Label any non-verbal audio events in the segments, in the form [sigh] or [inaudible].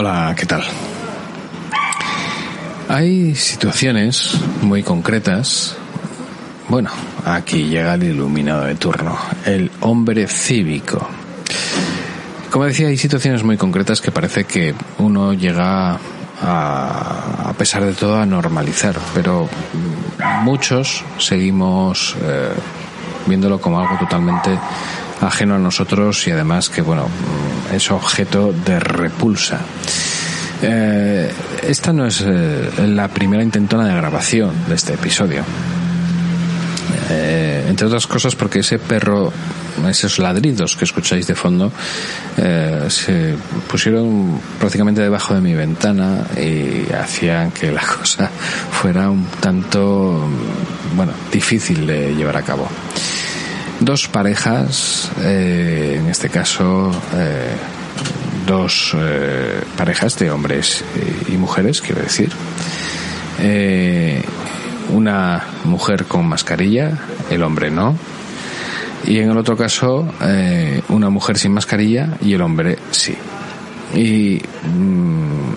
Hola, ¿qué tal? Hay situaciones muy concretas. Bueno, aquí llega el iluminado de turno, el hombre cívico. Como decía, hay situaciones muy concretas que parece que uno llega a, a pesar de todo, a normalizar, pero muchos seguimos eh, viéndolo como algo totalmente ajeno a nosotros y además que, bueno, es objeto de repulsa. Eh, esta no es eh, la primera intentona de grabación de este episodio. Eh, entre otras cosas porque ese perro, esos ladridos que escucháis de fondo, se pusieron prácticamente debajo de mi ventana y hacían que la [laughs] cosa fuera un tanto, bueno, difícil de llevar a cabo. Dos parejas, eh, en este caso, eh, dos eh, parejas de hombres y mujeres, quiero decir. Eh, una mujer con mascarilla, el hombre no. Y en el otro caso, eh, una mujer sin mascarilla y el hombre sí. Y mm,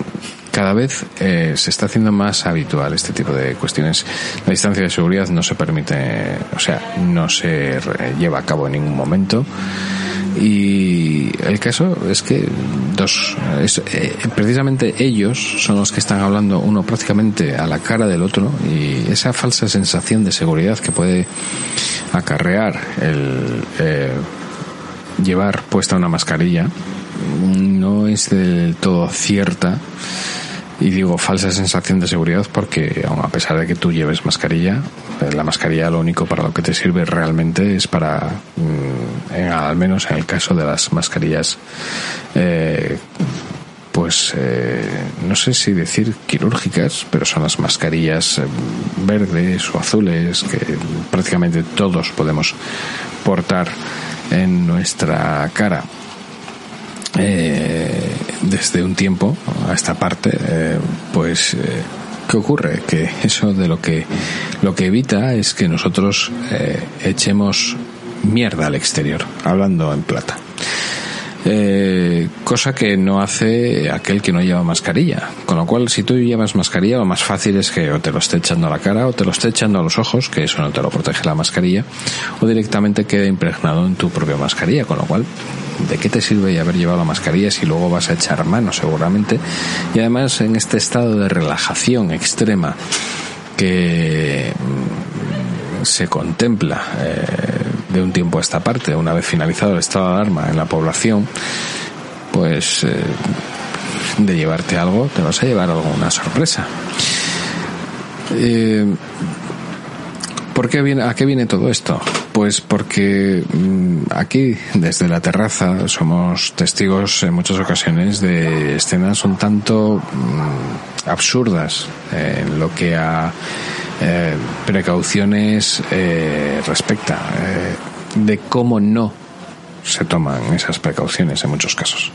cada vez eh, se está haciendo más habitual este tipo de cuestiones. La distancia de seguridad no se permite, o sea, no se lleva a cabo en ningún momento. Y el caso es que dos, eh, precisamente ellos son los que están hablando uno prácticamente a la cara del otro y esa falsa sensación de seguridad que puede acarrear el eh, llevar puesta una mascarilla no es del todo cierta y digo falsa sensación de seguridad porque a pesar de que tú lleves mascarilla eh, la mascarilla lo único para lo que te sirve realmente es para mm, al menos en el caso de las mascarillas eh, pues eh, no sé si decir quirúrgicas, pero son las mascarillas eh, verdes o azules que prácticamente todos podemos portar en nuestra cara. Eh, desde un tiempo a esta parte, eh, pues eh, ¿qué ocurre? Que eso de lo que lo que evita es que nosotros eh, echemos mierda al exterior, hablando en plata. Eh, cosa que no hace aquel que no lleva mascarilla. Con lo cual, si tú llevas mascarilla, lo más fácil es que o te lo esté echando a la cara o te lo esté echando a los ojos, que eso no te lo protege la mascarilla, o directamente quede impregnado en tu propia mascarilla. Con lo cual, ¿de qué te sirve haber llevado la mascarilla si luego vas a echar mano seguramente? Y además, en este estado de relajación extrema que mm, se contempla eh, de un tiempo a esta parte, una vez finalizado el estado de alarma en la población, pues eh, de llevarte algo, te vas a llevar alguna sorpresa. Eh, ¿Por qué viene, ¿A qué viene todo esto? Pues porque mm, aquí, desde la terraza, somos testigos en muchas ocasiones de escenas un tanto mm, absurdas en lo que a eh, precauciones eh, respecta, eh, de cómo no se toman esas precauciones en muchos casos.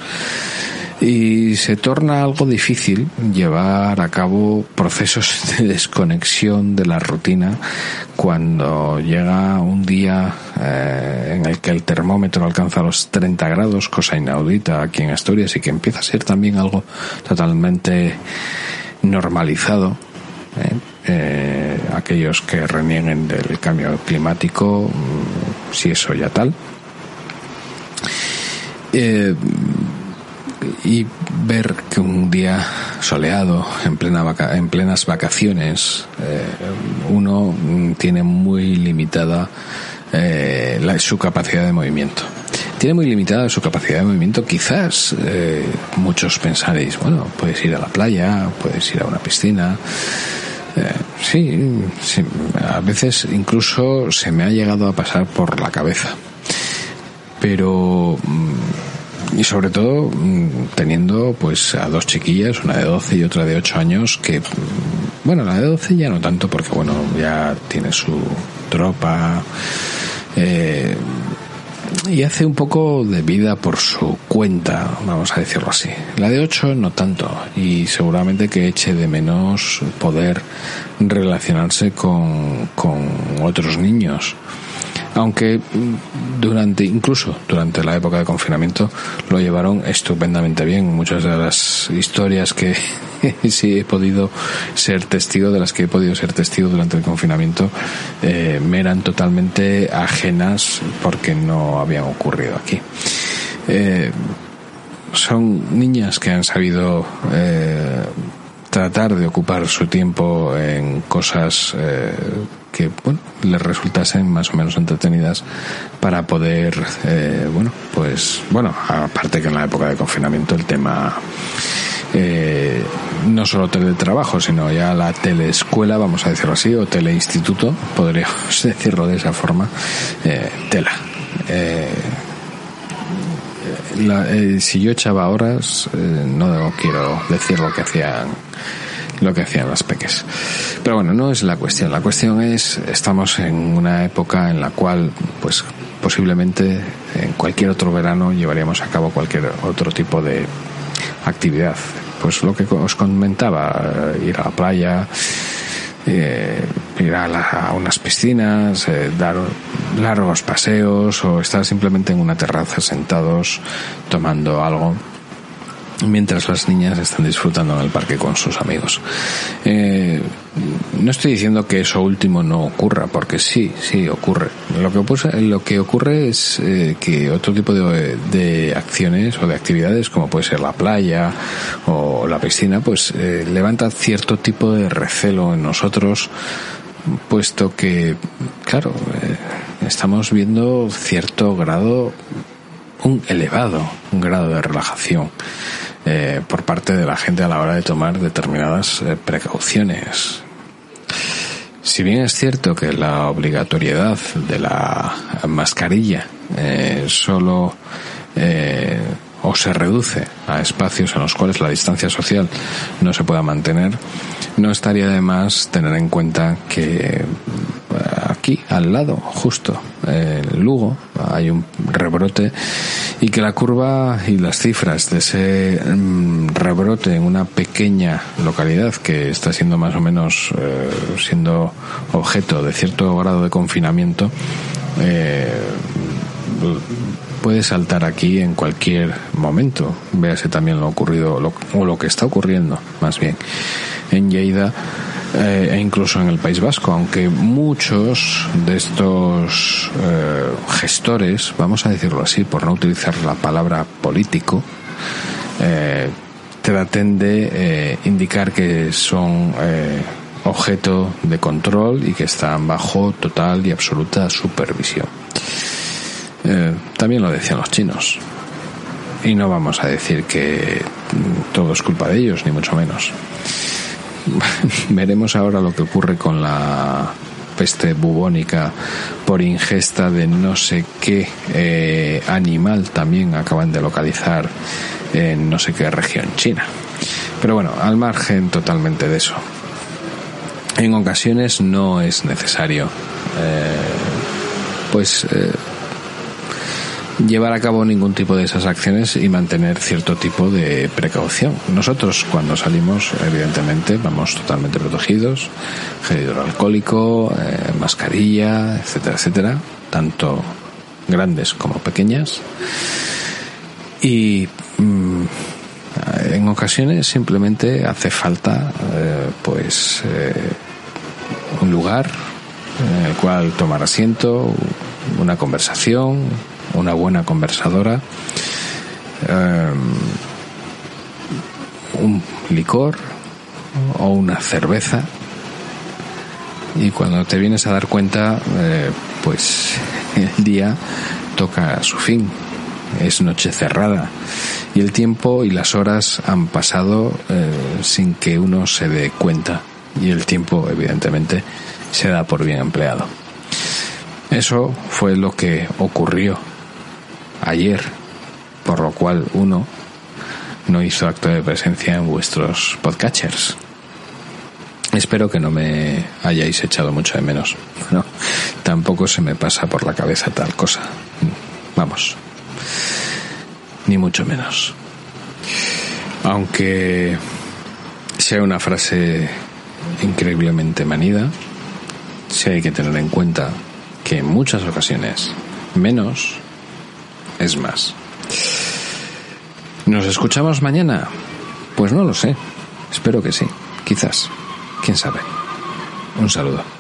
Y se torna algo difícil llevar a cabo procesos [laughs] de desconexión de la rutina cuando llega un día eh, en el que el termómetro alcanza los 30 grados, cosa inaudita aquí en Asturias y que empieza a ser también algo totalmente normalizado. ¿eh? Eh, aquellos que renieguen del cambio climático, mm, si eso ya tal. Y ver que un día soleado, en, plena vaca- en plenas vacaciones, eh, uno tiene muy limitada eh, la- su capacidad de movimiento. Tiene muy limitada su capacidad de movimiento. Quizás eh, muchos pensaréis, bueno, puedes ir a la playa, puedes ir a una piscina. Eh, sí, sí, a veces incluso se me ha llegado a pasar por la cabeza. Pero mm, y sobre todo mm, teniendo pues a dos chiquillas, una de 12 y otra de 8 años que mm, bueno, la de 12 ya no tanto porque bueno, ya tiene su tropa eh, y hace un poco de vida por su cuenta, vamos a decirlo así. La de 8 no tanto y seguramente que eche de menos poder relacionarse con, con otros niños. Aunque durante, incluso durante la época de confinamiento, lo llevaron estupendamente bien. Muchas de las historias que [laughs] sí he podido ser testigo, de las que he podido ser testigo durante el confinamiento, eh, me eran totalmente ajenas porque no habían ocurrido aquí. Eh, son niñas que han sabido eh, tratar de ocupar su tiempo en cosas eh, que bueno, les resultasen más o menos entretenidas para poder, eh, bueno, pues, bueno, aparte que en la época de confinamiento el tema eh, no solo teletrabajo, sino ya la teleescuela, vamos a decirlo así, o teleinstituto, podríamos [laughs] decirlo de esa forma, eh, tela. Eh, la, eh, si yo echaba horas, eh, no quiero decir lo que hacían lo que hacían las peques. Pero bueno, no es la cuestión. La cuestión es, estamos en una época en la cual, pues, posiblemente en cualquier otro verano llevaríamos a cabo cualquier otro tipo de actividad. Pues lo que os comentaba, ir a la playa, eh, ir a, la, unas piscinas, eh, dar largos paseos o estar simplemente en una terraza sentados tomando algo mientras las niñas están disfrutando en el parque con sus amigos. Eh, no estoy diciendo que eso último no ocurra, porque sí, sí ocurre. Lo que, ocurre, lo que ocurre es eh, que otro tipo de, de, acciones o de actividades, como puede ser la playa o la piscina, pues eh, levanta cierto tipo de recelo en nosotros, puesto que, claro, eh, estamos viendo cierto grado, un elevado grado de relajación eh, por parte de la gente a la hora de tomar determinadas eh, precauciones. Si bien es cierto que la obligatoriedad de la mascarilla eh, solo eh, o se reduce a espacios en los cuales la distancia social no se pueda mantener, no estaría de más tener en cuenta que aquí, al lado, justo en Lugo, hay un rebrote y que la curva y las cifras de ese rebrote en una pequeña localidad que está siendo más o menos eh, siendo objeto de cierto grado de confinamiento eh, puede saltar aquí en cualquier momento. Véase también lo ocurrido, o lo que está ocurriendo, más bien, en Lleida eh, e incluso en el País Vasco, aunque muchos de estos eh, gestores, vamos a decirlo así, por no utilizar la palabra político, eh, traten de indicar que son objeto de control y que están bajo total y absoluta supervisión. También lo decían los chinos. Y no vamos a decir que todo es culpa de ellos, ni mucho menos. [laughs] Veremos ahora lo que ocurre con la peste bubónica por ingesta de no sé qué eh, animal también acaban de localizar en no sé qué región china. Pero bueno, al margen totalmente de eso. En ocasiones no es necesario eh, pues eh, llevar a cabo ningún tipo de esas acciones y mantener cierto tipo de precaución. Nosotros cuando salimos, evidentemente, vamos totalmente protegidos, gel hidroalcohólico, eh, mascarilla, etcétera, etcétera, tanto grandes como pequeñas. Y mmm, en ocasiones simplemente hace falta eh, pues eh, un lugar en el cual tomar asiento, una conversación, una buena conversadora, eh, un licor o una cerveza. Y cuando te vienes a dar cuenta eh, pues [laughs] el día toca su fin. Es noche cerrada. Y el tiempo y las horas han pasado eh, sin que uno se dé cuenta. Y el tiempo evidentemente se da por bien empleado. Eso fue lo que ocurrió ayer, por lo cual uno no hizo acto de presencia en vuestros podcatchers. Espero que no me hayáis echado mucho de menos. No, tampoco se me pasa por la cabeza tal cosa. Vamos. Ni mucho menos. Aunque sea una frase increíblemente manida, sí hay que tener en cuenta que en muchas ocasiones menos es más. ¿Nos escuchamos mañana? Pues no lo sé. Espero que sí. Quizás. ¿Quién sabe? Un saludo.